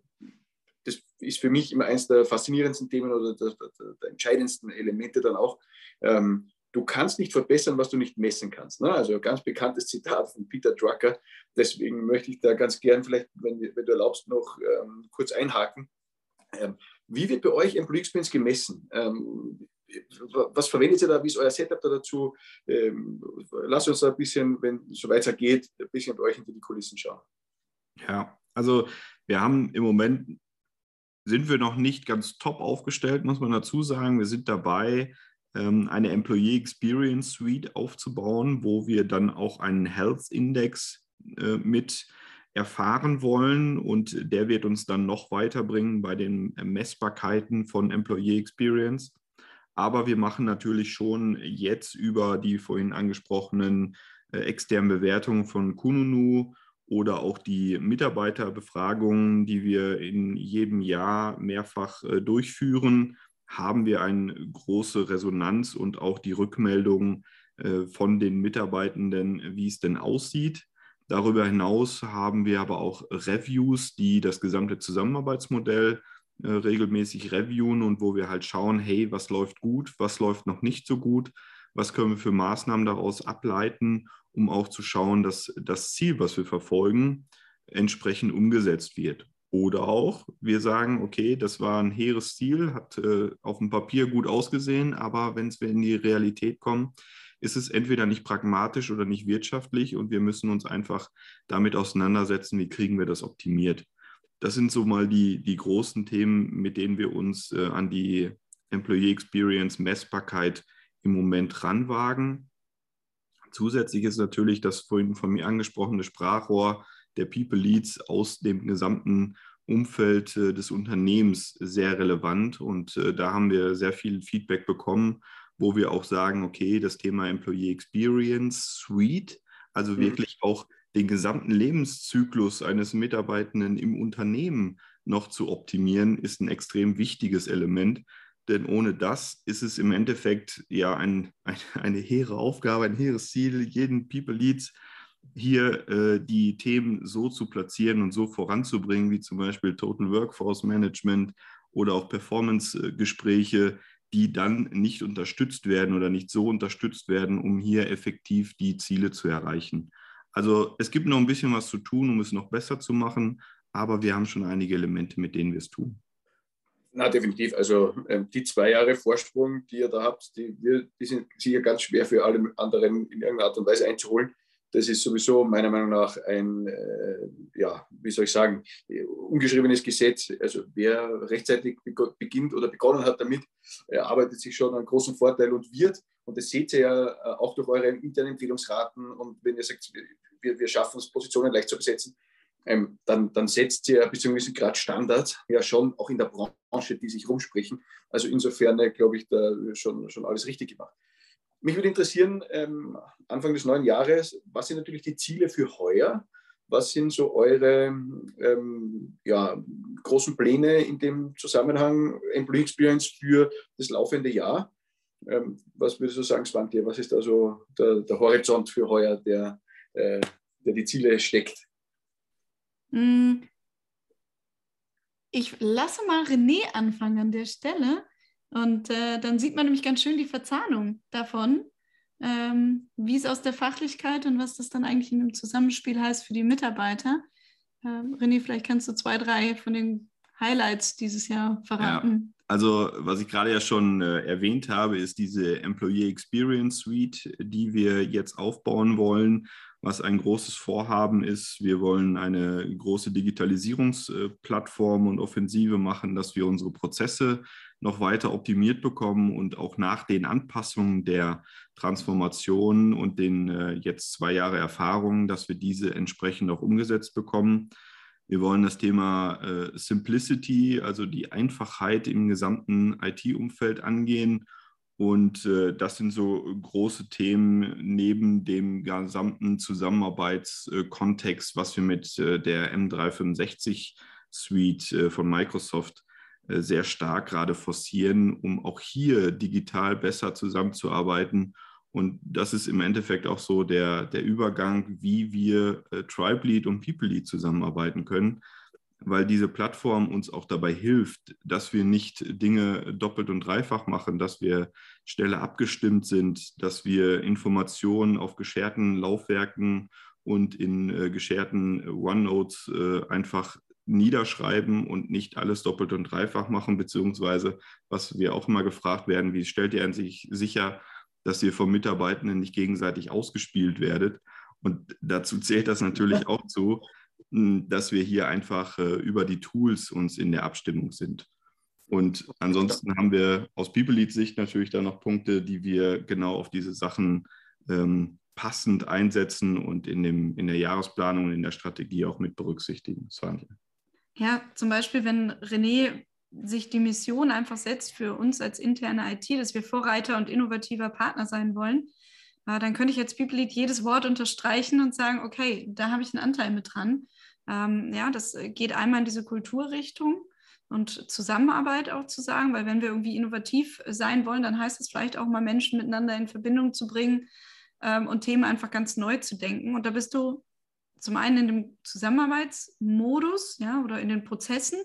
das ist für mich immer eines der faszinierendsten Themen oder der, der, der entscheidendsten Elemente dann auch. Ähm, du kannst nicht verbessern, was du nicht messen kannst. Ne? Also ein ganz bekanntes Zitat von Peter Drucker. Deswegen möchte ich da ganz gern vielleicht, wenn, wenn du erlaubst, noch ähm, kurz einhaken. Ähm, wie wird bei euch Employee Experience gemessen? Ähm, was verwendet ihr da? Wie ist euer Setup da dazu? Ähm, lasst uns da ein bisschen, wenn es so weiter geht, ein bisschen bei euch hinter die Kulissen schauen. Ja, also wir haben im Moment, sind wir noch nicht ganz top aufgestellt, muss man dazu sagen. Wir sind dabei, eine Employee Experience Suite aufzubauen, wo wir dann auch einen Health Index äh, mit erfahren wollen und der wird uns dann noch weiterbringen bei den Messbarkeiten von Employee Experience. Aber wir machen natürlich schon jetzt über die vorhin angesprochenen äh, externen Bewertungen von Kununu oder auch die Mitarbeiterbefragungen, die wir in jedem Jahr mehrfach äh, durchführen, haben wir eine große Resonanz und auch die Rückmeldung äh, von den Mitarbeitenden, wie es denn aussieht. Darüber hinaus haben wir aber auch Reviews, die das gesamte Zusammenarbeitsmodell äh, regelmäßig reviewen und wo wir halt schauen, hey, was läuft gut, was läuft noch nicht so gut, was können wir für Maßnahmen daraus ableiten, um auch zu schauen, dass das Ziel, was wir verfolgen, entsprechend umgesetzt wird. Oder auch, wir sagen, okay, das war ein hehres Ziel, hat äh, auf dem Papier gut ausgesehen, aber wenn wir in die Realität kommen, ist es entweder nicht pragmatisch oder nicht wirtschaftlich und wir müssen uns einfach damit auseinandersetzen, wie kriegen wir das optimiert das sind so mal die, die großen Themen, mit denen wir uns äh, an die Employee Experience Messbarkeit im Moment ranwagen. Zusätzlich ist natürlich das vorhin von mir angesprochene Sprachrohr der People Leads aus dem gesamten Umfeld äh, des Unternehmens sehr relevant. Und äh, da haben wir sehr viel Feedback bekommen, wo wir auch sagen, okay, das Thema Employee Experience Suite, also mhm. wirklich auch den gesamten Lebenszyklus eines Mitarbeitenden im Unternehmen noch zu optimieren, ist ein extrem wichtiges Element. Denn ohne das ist es im Endeffekt ja ein, ein, eine hehre Aufgabe, ein hehres Ziel, jeden People Leads hier äh, die Themen so zu platzieren und so voranzubringen, wie zum Beispiel Total Workforce Management oder auch Performance-Gespräche, die dann nicht unterstützt werden oder nicht so unterstützt werden, um hier effektiv die Ziele zu erreichen. Also es gibt noch ein bisschen was zu tun, um es noch besser zu machen, aber wir haben schon einige Elemente, mit denen wir es tun. Na, definitiv. Also ähm, die zwei Jahre Vorsprung, die ihr da habt, die, wir, die sind sicher ganz schwer für alle anderen in irgendeiner Art und Weise einzuholen. Das ist sowieso meiner Meinung nach ein, äh, ja, wie soll ich sagen, ungeschriebenes Gesetz. Also wer rechtzeitig beginnt oder begonnen hat damit, erarbeitet sich schon einen großen Vorteil und wird. Und das seht ihr ja äh, auch durch eure internen Empfehlungsraten. Und wenn ihr sagt, wir, wir schaffen es, Positionen leicht zu besetzen, ähm, dann, dann setzt ihr bis zu einem gewissen Grad Standard ja schon auch in der Branche, die sich rumsprechen. Also insofern äh, glaube ich, da schon, schon alles richtig gemacht. Mich würde interessieren, ähm, Anfang des neuen Jahres, was sind natürlich die Ziele für heuer? Was sind so eure ähm, ja, großen Pläne in dem Zusammenhang Employee Experience für das laufende Jahr? Ähm, was würdest du sagen, Svante? Was ist da so der, der Horizont für heuer, der, äh, der die Ziele steckt? Mm. Ich lasse mal René anfangen an der Stelle. Und äh, dann sieht man nämlich ganz schön die Verzahnung davon, ähm, wie es aus der Fachlichkeit und was das dann eigentlich in dem Zusammenspiel heißt für die Mitarbeiter. Ähm, René, vielleicht kannst du zwei, drei von den Highlights dieses Jahr verraten. Ja, also, was ich gerade ja schon äh, erwähnt habe, ist diese Employee Experience Suite, die wir jetzt aufbauen wollen was ein großes Vorhaben ist. Wir wollen eine große Digitalisierungsplattform und Offensive machen, dass wir unsere Prozesse noch weiter optimiert bekommen und auch nach den Anpassungen der Transformation und den äh, jetzt zwei Jahre Erfahrung, dass wir diese entsprechend auch umgesetzt bekommen. Wir wollen das Thema äh, Simplicity, also die Einfachheit im gesamten IT-Umfeld angehen und äh, das sind so große Themen neben dem gesamten Zusammenarbeitskontext, was wir mit äh, der M365 Suite äh, von Microsoft äh, sehr stark gerade forcieren, um auch hier digital besser zusammenzuarbeiten. Und das ist im Endeffekt auch so der, der Übergang, wie wir äh, Tribe Lead und People Lead zusammenarbeiten können weil diese Plattform uns auch dabei hilft, dass wir nicht Dinge doppelt und dreifach machen, dass wir schneller abgestimmt sind, dass wir Informationen auf gescherten Laufwerken und in äh, gescherten OneNotes äh, einfach niederschreiben und nicht alles doppelt und dreifach machen, beziehungsweise was wir auch immer gefragt werden, wie stellt ihr sich sicher, dass ihr vom Mitarbeitenden nicht gegenseitig ausgespielt werdet? Und dazu zählt das natürlich auch zu, dass wir hier einfach äh, über die Tools uns in der Abstimmung sind. Und ansonsten haben wir aus People Lead Sicht natürlich da noch Punkte, die wir genau auf diese Sachen ähm, passend einsetzen und in, dem, in der Jahresplanung und in der Strategie auch mit berücksichtigen. Svante. Ja, zum Beispiel, wenn René sich die Mission einfach setzt für uns als interne IT, dass wir Vorreiter und innovativer Partner sein wollen, äh, dann könnte ich People Lead jedes Wort unterstreichen und sagen, okay, da habe ich einen Anteil mit dran. Ähm, ja, das geht einmal in diese Kulturrichtung und Zusammenarbeit auch zu sagen, weil wenn wir irgendwie innovativ sein wollen, dann heißt es vielleicht auch mal Menschen miteinander in Verbindung zu bringen ähm, und Themen einfach ganz neu zu denken. Und da bist du zum einen in dem Zusammenarbeitsmodus, ja, oder in den Prozessen,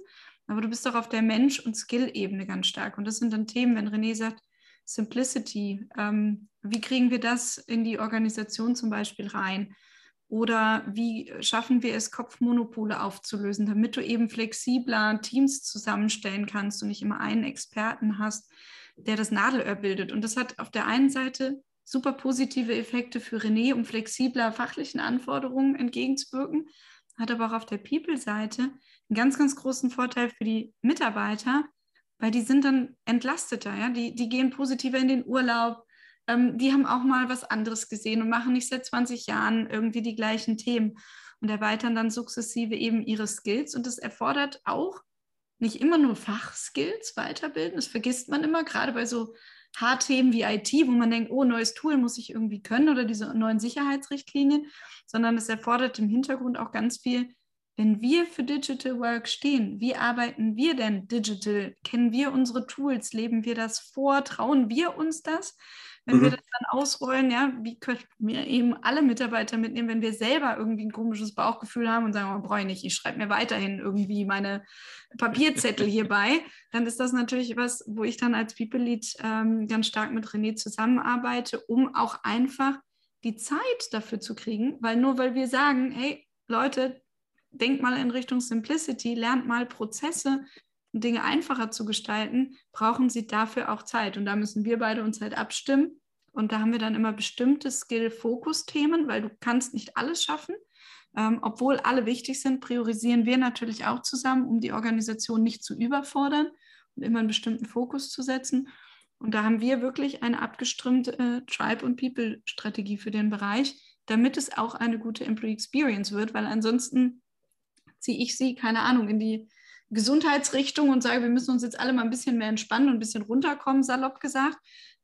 aber du bist auch auf der Mensch- und Skill-Ebene ganz stark. Und das sind dann Themen, wenn René sagt, Simplicity, ähm, wie kriegen wir das in die Organisation zum Beispiel rein? Oder wie schaffen wir es, Kopfmonopole aufzulösen, damit du eben flexibler Teams zusammenstellen kannst und nicht immer einen Experten hast, der das Nadelöhr bildet. Und das hat auf der einen Seite super positive Effekte für René, um flexibler fachlichen Anforderungen entgegenzuwirken, hat aber auch auf der People-Seite einen ganz, ganz großen Vorteil für die Mitarbeiter, weil die sind dann entlasteter, ja? die, die gehen positiver in den Urlaub, ähm, die haben auch mal was anderes gesehen und machen nicht seit 20 Jahren irgendwie die gleichen Themen und erweitern dann sukzessive eben ihre Skills. Und das erfordert auch nicht immer nur Fachskills weiterbilden, das vergisst man immer, gerade bei so Haarthemen wie IT, wo man denkt, oh, neues Tool muss ich irgendwie können oder diese neuen Sicherheitsrichtlinien, sondern es erfordert im Hintergrund auch ganz viel, wenn wir für Digital Work stehen, wie arbeiten wir denn digital? Kennen wir unsere Tools? Leben wir das vor? Trauen wir uns das? Wenn mhm. wir das dann ausrollen, ja, wie könnten wir eben alle Mitarbeiter mitnehmen, wenn wir selber irgendwie ein komisches Bauchgefühl haben und sagen, oh, brauche ich nicht, ich schreibe mir weiterhin irgendwie meine Papierzettel hierbei, dann ist das natürlich was, wo ich dann als People Lead ähm, ganz stark mit René zusammenarbeite, um auch einfach die Zeit dafür zu kriegen, weil nur weil wir sagen, hey Leute, denkt mal in Richtung Simplicity, lernt mal Prozesse, Dinge einfacher zu gestalten, brauchen sie dafür auch Zeit. Und da müssen wir beide uns halt abstimmen. Und da haben wir dann immer bestimmte Skill-Fokus-Themen, weil du kannst nicht alles schaffen. Ähm, obwohl alle wichtig sind, priorisieren wir natürlich auch zusammen, um die Organisation nicht zu überfordern und immer einen bestimmten Fokus zu setzen. Und da haben wir wirklich eine abgestimmte äh, Tribe- und People-Strategie für den Bereich, damit es auch eine gute Employee Experience wird, weil ansonsten ziehe ich sie, keine Ahnung, in die Gesundheitsrichtung und sage, wir müssen uns jetzt alle mal ein bisschen mehr entspannen und ein bisschen runterkommen, salopp gesagt.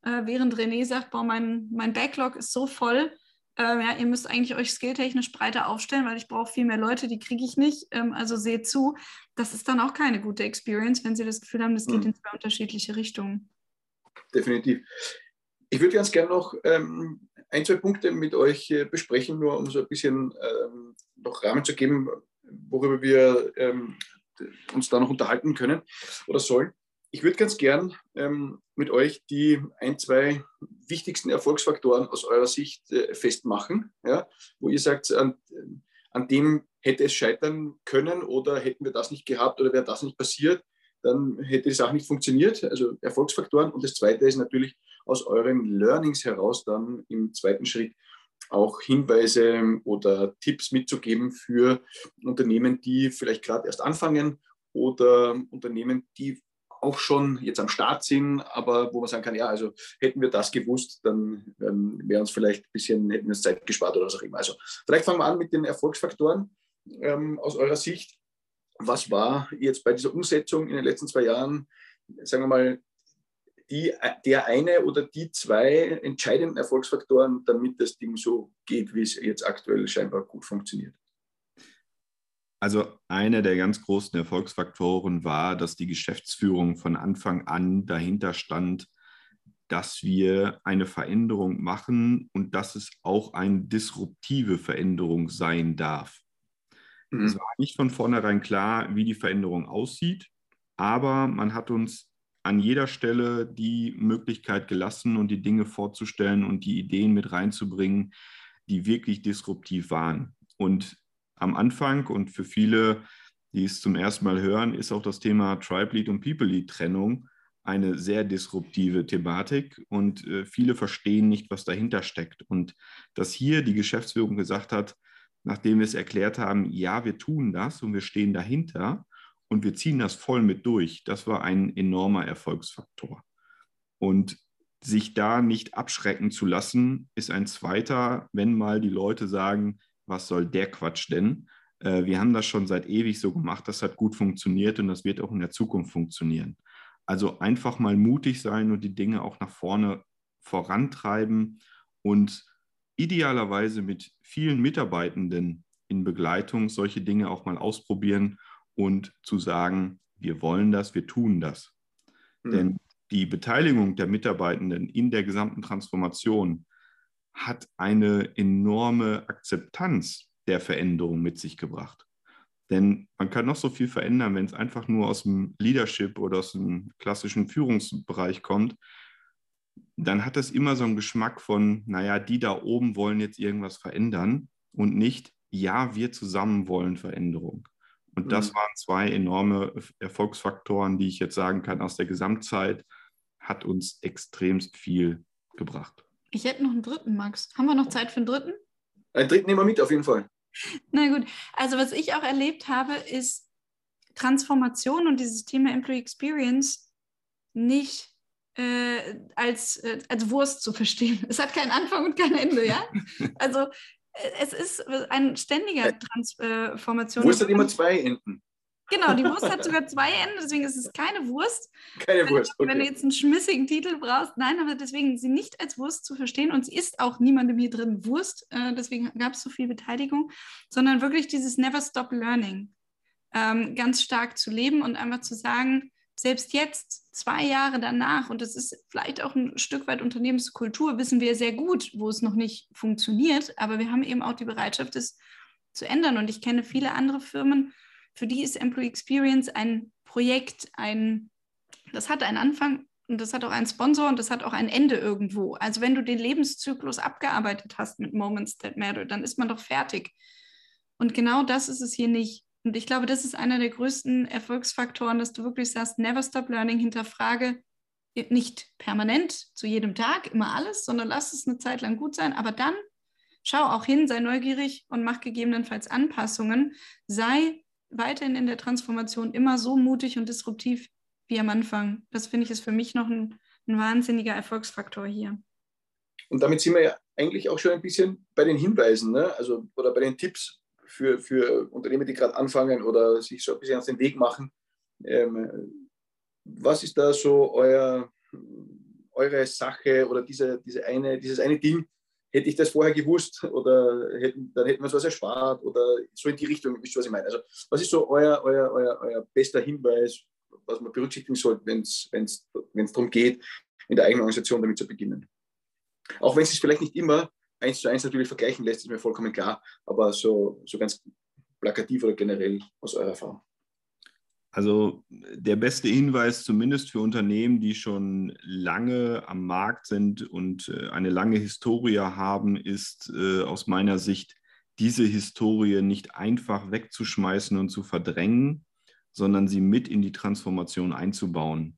Äh, während René sagt, boah, mein, mein Backlog ist so voll, äh, ja, ihr müsst eigentlich euch skilltechnisch breiter aufstellen, weil ich brauche viel mehr Leute, die kriege ich nicht. Ähm, also seht zu, das ist dann auch keine gute Experience, wenn Sie das Gefühl haben, das geht mhm. in zwei unterschiedliche Richtungen. Definitiv. Ich würde ganz gerne noch ähm, ein, zwei Punkte mit euch äh, besprechen, nur um so ein bisschen ähm, noch Rahmen zu geben, worüber wir ähm, uns da noch unterhalten können oder sollen. Ich würde ganz gern ähm, mit euch die ein, zwei wichtigsten Erfolgsfaktoren aus eurer Sicht äh, festmachen, ja, wo ihr sagt, an, an dem hätte es scheitern können oder hätten wir das nicht gehabt oder wäre das nicht passiert, dann hätte die Sache nicht funktioniert. Also Erfolgsfaktoren. Und das Zweite ist natürlich aus euren Learnings heraus dann im zweiten Schritt auch Hinweise oder Tipps mitzugeben für Unternehmen, die vielleicht gerade erst anfangen oder Unternehmen, die auch schon jetzt am Start sind, aber wo man sagen kann, ja, also hätten wir das gewusst, dann ähm, wäre uns vielleicht ein bisschen, hätten wir uns Zeit gespart oder was auch immer. Also vielleicht fangen wir an mit den Erfolgsfaktoren ähm, aus eurer Sicht. Was war jetzt bei dieser Umsetzung in den letzten zwei Jahren, sagen wir mal, die, der eine oder die zwei entscheidenden Erfolgsfaktoren, damit das Ding so geht, wie es jetzt aktuell scheinbar gut funktioniert? Also einer der ganz großen Erfolgsfaktoren war, dass die Geschäftsführung von Anfang an dahinter stand, dass wir eine Veränderung machen und dass es auch eine disruptive Veränderung sein darf. Mhm. Es war nicht von vornherein klar, wie die Veränderung aussieht, aber man hat uns an jeder Stelle die Möglichkeit gelassen und die Dinge vorzustellen und die Ideen mit reinzubringen, die wirklich disruptiv waren. Und am Anfang und für viele, die es zum ersten Mal hören, ist auch das Thema Tribe Lead und People Lead Trennung eine sehr disruptive Thematik und äh, viele verstehen nicht, was dahinter steckt. Und dass hier die Geschäftsführung gesagt hat, nachdem wir es erklärt haben, ja, wir tun das und wir stehen dahinter, und wir ziehen das voll mit durch. Das war ein enormer Erfolgsfaktor. Und sich da nicht abschrecken zu lassen, ist ein zweiter, wenn mal die Leute sagen, was soll der Quatsch denn? Äh, wir haben das schon seit ewig so gemacht, das hat gut funktioniert und das wird auch in der Zukunft funktionieren. Also einfach mal mutig sein und die Dinge auch nach vorne vorantreiben und idealerweise mit vielen Mitarbeitenden in Begleitung solche Dinge auch mal ausprobieren und zu sagen, wir wollen das, wir tun das. Mhm. Denn die Beteiligung der Mitarbeitenden in der gesamten Transformation hat eine enorme Akzeptanz der Veränderung mit sich gebracht. Denn man kann noch so viel verändern, wenn es einfach nur aus dem Leadership oder aus dem klassischen Führungsbereich kommt, dann hat das immer so einen Geschmack von, naja, die da oben wollen jetzt irgendwas verändern und nicht, ja, wir zusammen wollen Veränderung. Und das mhm. waren zwei enorme Erfolgsfaktoren, die ich jetzt sagen kann, aus der Gesamtzeit hat uns extremst viel gebracht. Ich hätte noch einen dritten, Max. Haben wir noch Zeit für einen dritten? Einen dritten nehmen wir mit, auf jeden Fall. Na gut, also was ich auch erlebt habe, ist Transformation und dieses Thema Employee Experience nicht äh, als, äh, als Wurst zu verstehen. Es hat keinen Anfang und kein Ende, ja? Also es ist ein ständiger Transformation. Wurst hat immer zwei Enden. Genau, die Wurst hat sogar zwei Enden, deswegen ist es keine Wurst. Keine Wurst. Okay. Wenn du jetzt einen schmissigen Titel brauchst, nein, aber deswegen sie nicht als Wurst zu verstehen und sie ist auch niemandem hier drin Wurst, äh, deswegen gab es so viel Beteiligung, sondern wirklich dieses Never Stop Learning ähm, ganz stark zu leben und einfach zu sagen, selbst jetzt, zwei Jahre danach, und das ist vielleicht auch ein Stück weit Unternehmenskultur, wissen wir sehr gut, wo es noch nicht funktioniert, aber wir haben eben auch die Bereitschaft, es zu ändern. Und ich kenne viele andere Firmen, für die ist Employee Experience ein Projekt, ein, das hat einen Anfang und das hat auch einen Sponsor und das hat auch ein Ende irgendwo. Also wenn du den Lebenszyklus abgearbeitet hast mit Moments That Matter, dann ist man doch fertig. Und genau das ist es hier nicht. Und ich glaube, das ist einer der größten Erfolgsfaktoren, dass du wirklich sagst, never stop learning, hinterfrage nicht permanent zu jedem Tag immer alles, sondern lass es eine Zeit lang gut sein, aber dann schau auch hin, sei neugierig und mach gegebenenfalls Anpassungen, sei weiterhin in der Transformation immer so mutig und disruptiv wie am Anfang. Das finde ich ist für mich noch ein, ein wahnsinniger Erfolgsfaktor hier. Und damit sind wir ja eigentlich auch schon ein bisschen bei den Hinweisen, ne? also, oder bei den Tipps für, für Unternehmen, die gerade anfangen oder sich so ein bisschen auf den Weg machen. Ähm, was ist da so euer, eure Sache oder diese, diese eine, dieses eine Ding? Hätte ich das vorher gewusst oder hätten, dann hätten wir was erspart oder so in die Richtung, wisst ihr, was ich meine? Also, was ist so euer, euer, euer, euer bester Hinweis, was man berücksichtigen sollte, wenn es darum geht, in der eigenen Organisation damit zu beginnen? Auch wenn es vielleicht nicht immer eins zu eins natürlich vergleichen lässt, ist mir vollkommen klar, aber so, so ganz plakativ oder generell aus eurer Erfahrung. Also der beste Hinweis, zumindest für Unternehmen, die schon lange am Markt sind und äh, eine lange Historie haben, ist äh, aus meiner Sicht, diese Historie nicht einfach wegzuschmeißen und zu verdrängen, sondern sie mit in die Transformation einzubauen,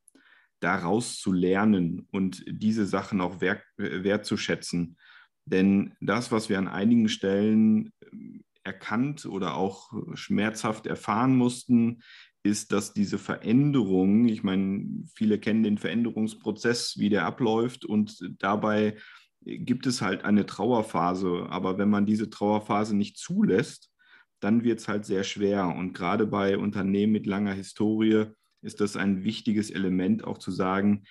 daraus zu lernen und diese Sachen auch wert, wertzuschätzen. Denn das, was wir an einigen Stellen äh, erkannt oder auch schmerzhaft erfahren mussten, ist, dass diese Veränderung, ich meine, viele kennen den Veränderungsprozess, wie der abläuft und dabei gibt es halt eine Trauerphase. Aber wenn man diese Trauerphase nicht zulässt, dann wird es halt sehr schwer. Und gerade bei Unternehmen mit langer Historie ist das ein wichtiges Element, auch zu sagen,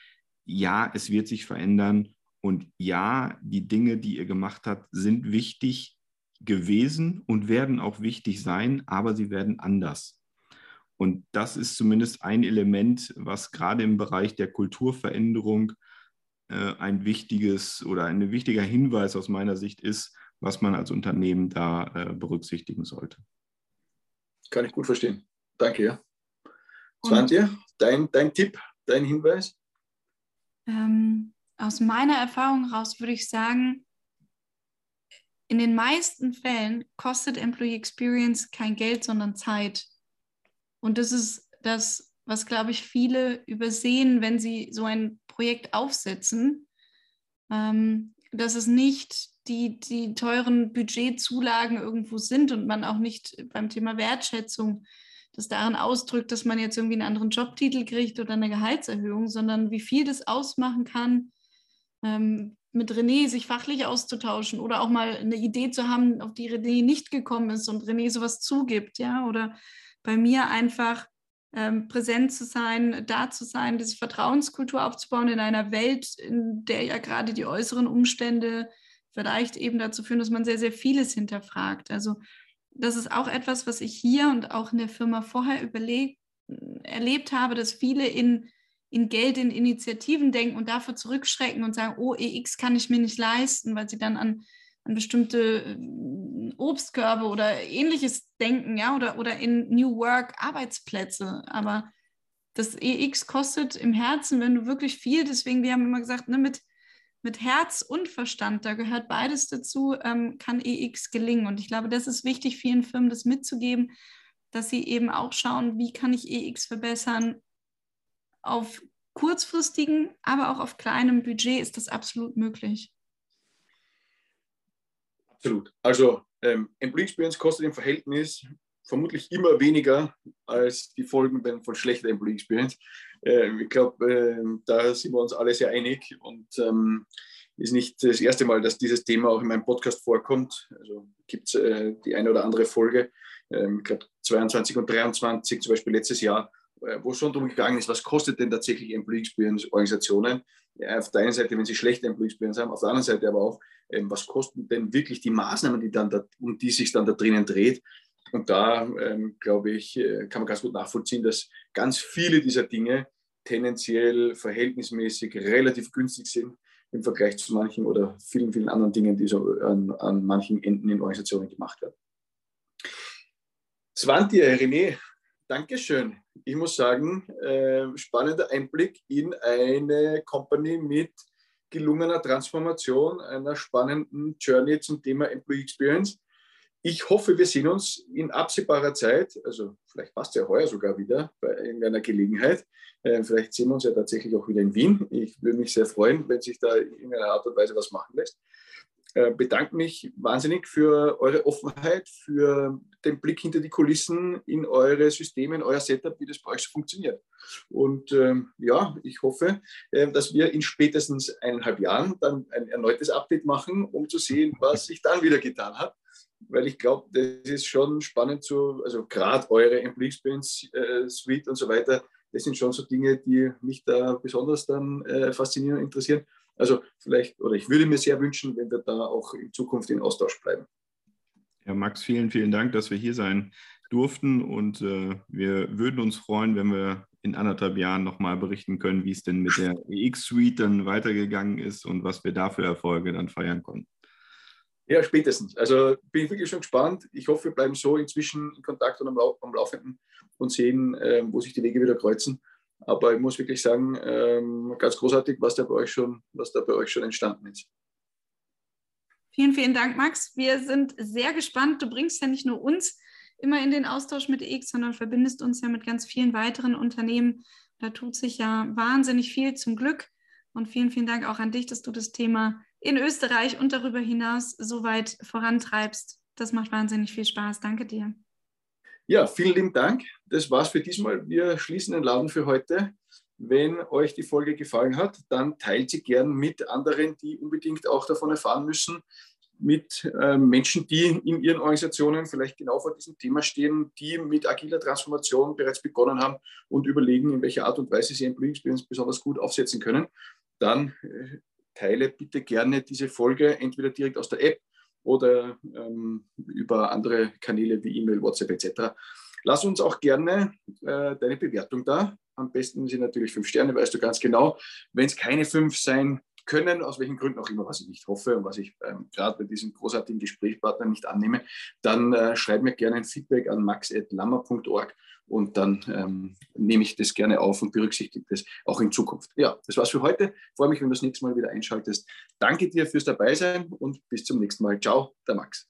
ja, es wird sich verändern und ja, die Dinge, die ihr gemacht habt, sind wichtig gewesen und werden auch wichtig sein, aber sie werden anders. Und das ist zumindest ein Element, was gerade im Bereich der Kulturveränderung äh, ein wichtiges oder ein wichtiger Hinweis aus meiner Sicht ist, was man als Unternehmen da äh, berücksichtigen sollte. Kann ich gut verstehen. Danke, ja. Svantje, dein, dein Tipp, dein Hinweis? Ähm, aus meiner Erfahrung heraus würde ich sagen, in den meisten Fällen kostet Employee Experience kein Geld, sondern Zeit. Und das ist das, was, glaube ich, viele übersehen, wenn sie so ein Projekt aufsetzen, ähm, dass es nicht die, die teuren Budgetzulagen irgendwo sind und man auch nicht beim Thema Wertschätzung das daran ausdrückt, dass man jetzt irgendwie einen anderen Jobtitel kriegt oder eine Gehaltserhöhung, sondern wie viel das ausmachen kann, ähm, mit René sich fachlich auszutauschen oder auch mal eine Idee zu haben, auf die René nicht gekommen ist und René sowas zugibt, ja, oder bei mir einfach ähm, präsent zu sein, da zu sein, diese Vertrauenskultur aufzubauen in einer Welt, in der ja gerade die äußeren Umstände vielleicht eben dazu führen, dass man sehr, sehr vieles hinterfragt. Also das ist auch etwas, was ich hier und auch in der Firma vorher überlegt, erlebt habe, dass viele in, in Geld, in Initiativen denken und dafür zurückschrecken und sagen, oh, EX kann ich mir nicht leisten, weil sie dann an an bestimmte äh, Obstkörbe oder ähnliches denken, ja, oder, oder in New Work Arbeitsplätze. Aber das EX kostet im Herzen, wenn du wirklich viel, deswegen, wir haben immer gesagt, ne, mit, mit Herz und Verstand, da gehört beides dazu, ähm, kann EX gelingen. Und ich glaube, das ist wichtig, vielen Firmen das mitzugeben, dass sie eben auch schauen, wie kann ich EX verbessern. Auf kurzfristigen, aber auch auf kleinem Budget ist das absolut möglich. Absolut. Also ähm, Employee Experience kostet im Verhältnis vermutlich immer weniger als die Folgen von schlechter Employee Experience. Ähm, ich glaube, ähm, da sind wir uns alle sehr einig und ähm, ist nicht das erste Mal, dass dieses Thema auch in meinem Podcast vorkommt. Also gibt es äh, die eine oder andere Folge, ähm, ich glaube 22 und 23, zum Beispiel letztes Jahr, äh, wo es schon darum gegangen ist, was kostet denn tatsächlich Employee Experience Organisationen? Ja, auf der einen Seite, wenn sie schlechte Employee Experience haben, auf der anderen Seite aber auch, ähm, was kosten denn wirklich die Maßnahmen, die dann da, um die sich dann da drinnen dreht? Und da, ähm, glaube ich, äh, kann man ganz gut nachvollziehen, dass ganz viele dieser Dinge tendenziell verhältnismäßig relativ günstig sind im Vergleich zu manchen oder vielen, vielen anderen Dingen, die so an, an manchen Enden in Organisationen gemacht werden. Svante, René, Dankeschön. Ich muss sagen, äh, spannender Einblick in eine Company mit gelungener Transformation, einer spannenden Journey zum Thema Employee Experience. ich hoffe, wir sehen uns in absehbarer Zeit, also vielleicht passt ja heuer sogar wieder bei irgendeiner Gelegenheit. Äh, vielleicht sehen wir uns ja tatsächlich auch wieder in Wien. Ich würde mich sehr freuen, wenn sich da in einer Art und Weise was machen lässt. Äh, bedanke mich wahnsinnig für eure Offenheit, für den Blick hinter die Kulissen in eure Systeme, in euer Setup, wie das bei euch so funktioniert. Und ähm, ja, ich hoffe, äh, dass wir in spätestens eineinhalb Jahren dann ein erneutes Update machen, um zu sehen, was sich dann wieder getan hat. Weil ich glaube, das ist schon spannend zu, also gerade eure Employee Experience äh, Suite und so weiter, das sind schon so Dinge, die mich da besonders dann äh, faszinieren und interessieren. Also vielleicht, oder ich würde mir sehr wünschen, wenn wir da auch in Zukunft in Austausch bleiben. Ja, Max, vielen, vielen Dank, dass wir hier sein durften und äh, wir würden uns freuen, wenn wir in anderthalb Jahren nochmal berichten können, wie es denn mit der EX-Suite dann weitergegangen ist und was wir da für Erfolge dann feiern konnten. Ja, spätestens. Also bin ich wirklich schon gespannt. Ich hoffe, wir bleiben so inzwischen in Kontakt und am, Lau am Laufenden und sehen, äh, wo sich die Wege wieder kreuzen. Aber ich muss wirklich sagen, ähm, ganz großartig, was da bei euch schon, was da bei euch schon entstanden ist. Vielen, vielen Dank, Max. Wir sind sehr gespannt. Du bringst ja nicht nur uns immer in den Austausch mit EX, sondern verbindest uns ja mit ganz vielen weiteren Unternehmen. Da tut sich ja wahnsinnig viel zum Glück. Und vielen, vielen Dank auch an dich, dass du das Thema in Österreich und darüber hinaus so weit vorantreibst. Das macht wahnsinnig viel Spaß. Danke dir. Ja, vielen lieben Dank. Das war's für diesmal. Wir schließen den Laden für heute. Wenn euch die Folge gefallen hat, dann teilt sie gern mit anderen, die unbedingt auch davon erfahren müssen, mit äh, Menschen, die in ihren Organisationen vielleicht genau vor diesem Thema stehen, die mit agiler Transformation bereits begonnen haben und überlegen, in welcher Art und Weise sie Employee Experience besonders gut aufsetzen können. Dann äh, teile bitte gerne diese Folge entweder direkt aus der App oder ähm, über andere Kanäle wie E-Mail, WhatsApp etc. Lass uns auch gerne äh, deine Bewertung da. Am besten sind natürlich fünf Sterne, weißt du ganz genau. Wenn es keine fünf sein können, aus welchen Gründen auch immer, was ich nicht hoffe und was ich ähm, gerade bei diesem großartigen Gesprächspartner nicht annehme, dann äh, schreib mir gerne ein Feedback an max.lammer.org und dann ähm, nehme ich das gerne auf und berücksichtige das auch in Zukunft. Ja, das war's für heute. Freue mich, wenn du das nächste Mal wieder einschaltest. Danke dir fürs Dabeisein und bis zum nächsten Mal. Ciao, der Max.